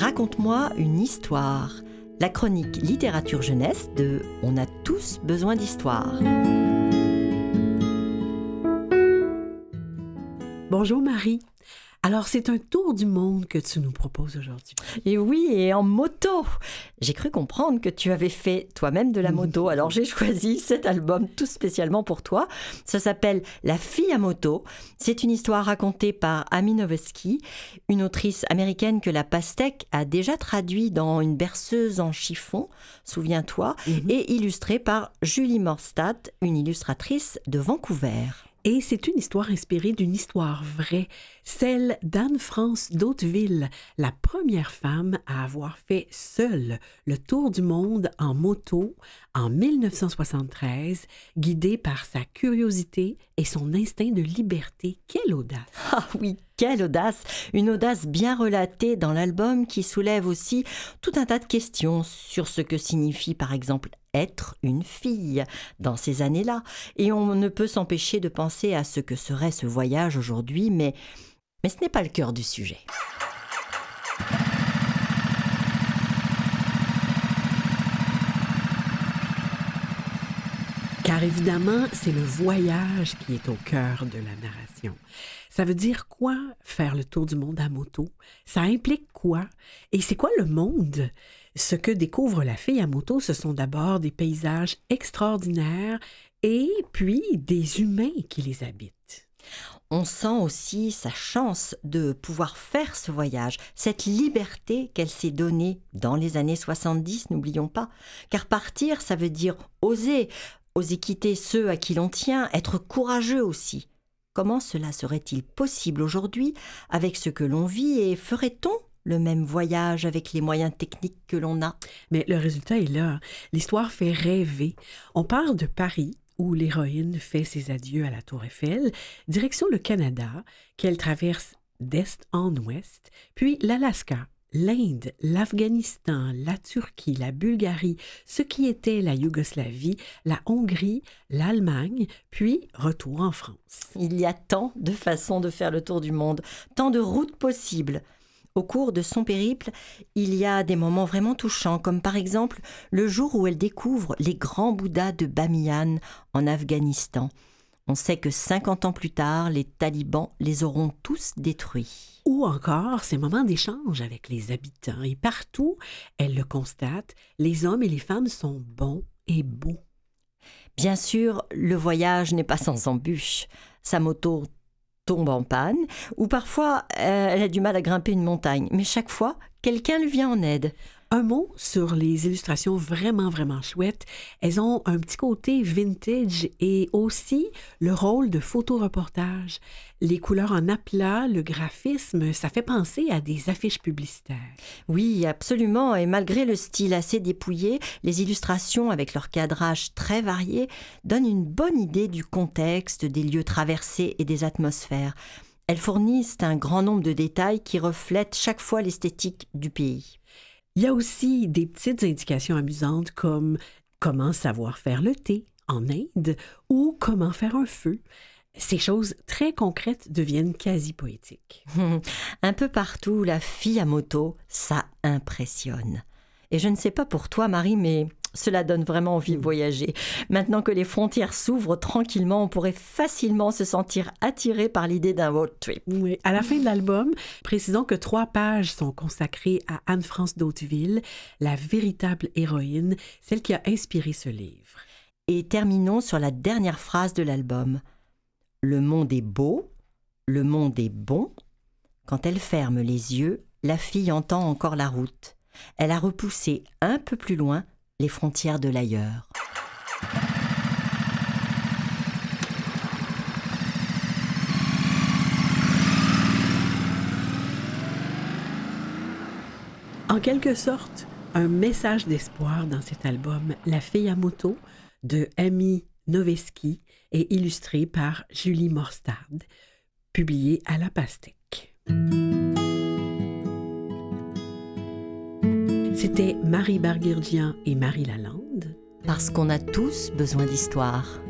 Raconte-moi une histoire. La chronique littérature jeunesse de On a tous besoin d'histoire. Bonjour Marie. Alors, c'est un tour du monde que tu nous proposes aujourd'hui. Et oui, et en moto. J'ai cru comprendre que tu avais fait toi-même de la moto, alors j'ai choisi cet album tout spécialement pour toi. Ça s'appelle La fille à moto. C'est une histoire racontée par Amy Noveski, une autrice américaine que la pastèque a déjà traduit dans Une berceuse en chiffon, souviens-toi, mhm. et illustrée par Julie Morstadt, une illustratrice de Vancouver. Et c'est une histoire inspirée d'une histoire vraie, celle d'Anne-France d'Hauteville, la première femme à avoir fait seule le tour du monde en moto en 1973, guidée par sa curiosité et son instinct de liberté. Quelle audace! Ah oui, quelle audace! Une audace bien relatée dans l'album qui soulève aussi tout un tas de questions sur ce que signifie par exemple être une fille dans ces années-là. Et on ne peut s'empêcher de penser à ce que serait ce voyage aujourd'hui, mais, mais ce n'est pas le cœur du sujet. Car évidemment, c'est le voyage qui est au cœur de la narration. Ça veut dire quoi faire le tour du monde à moto? Ça implique quoi? Et c'est quoi le monde? Ce que découvre la fille à moto, ce sont d'abord des paysages extraordinaires et puis des humains qui les habitent. On sent aussi sa chance de pouvoir faire ce voyage, cette liberté qu'elle s'est donnée dans les années 70, n'oublions pas. Car partir, ça veut dire oser, oser quitter ceux à qui l'on tient, être courageux aussi. Comment cela serait-il possible aujourd'hui avec ce que l'on vit et ferait-on le même voyage avec les moyens techniques que l'on a? Mais le résultat est là. L'histoire fait rêver. On part de Paris, où l'héroïne fait ses adieux à la Tour Eiffel, direction le Canada, qu'elle traverse d'est en ouest, puis l'Alaska, l'Inde, l'Afghanistan, la Turquie, la Bulgarie, ce qui était la Yougoslavie, la Hongrie, l'Allemagne, puis retour en France. Il y a tant de façons de faire le tour du monde, tant de routes possibles. Au cours de son périple, il y a des moments vraiment touchants, comme par exemple le jour où elle découvre les grands Bouddhas de Bamiyan en Afghanistan. On sait que 50 ans plus tard, les talibans les auront tous détruits. Ou encore ces moments d'échange avec les habitants. Et partout, elle le constate, les hommes et les femmes sont bons et beaux. Bien sûr, le voyage n'est pas sans embûches. Sa moto tombe en panne, ou parfois euh, elle a du mal à grimper une montagne, mais chaque fois, quelqu'un lui vient en aide. Un mot sur les illustrations vraiment, vraiment chouettes. Elles ont un petit côté vintage et aussi le rôle de photoreportage. Les couleurs en aplat, le graphisme, ça fait penser à des affiches publicitaires. Oui, absolument. Et malgré le style assez dépouillé, les illustrations avec leur cadrage très varié donnent une bonne idée du contexte, des lieux traversés et des atmosphères. Elles fournissent un grand nombre de détails qui reflètent chaque fois l'esthétique du pays. Il y a aussi des petites indications amusantes comme comment savoir faire le thé en Inde ou comment faire un feu. Ces choses très concrètes deviennent quasi poétiques. un peu partout, la fille à moto, ça impressionne. Et je ne sais pas pour toi, Marie, mais cela donne vraiment envie de voyager. Maintenant que les frontières s'ouvrent tranquillement, on pourrait facilement se sentir attiré par l'idée d'un road trip. Oui. À la fin de l'album, précisons que trois pages sont consacrées à Anne-France d'Hauteville, la véritable héroïne, celle qui a inspiré ce livre. Et terminons sur la dernière phrase de l'album. Le monde est beau, le monde est bon. Quand elle ferme les yeux, la fille entend encore la route. Elle a repoussé un peu plus loin les frontières de l'ailleurs. En quelque sorte, un message d'espoir dans cet album La fille à moto de Amy Noveski et illustré par Julie Morstad, publié à la Pastèque. C'était Marie Barguirdian et Marie Lalande. Parce qu'on a tous besoin d'histoire.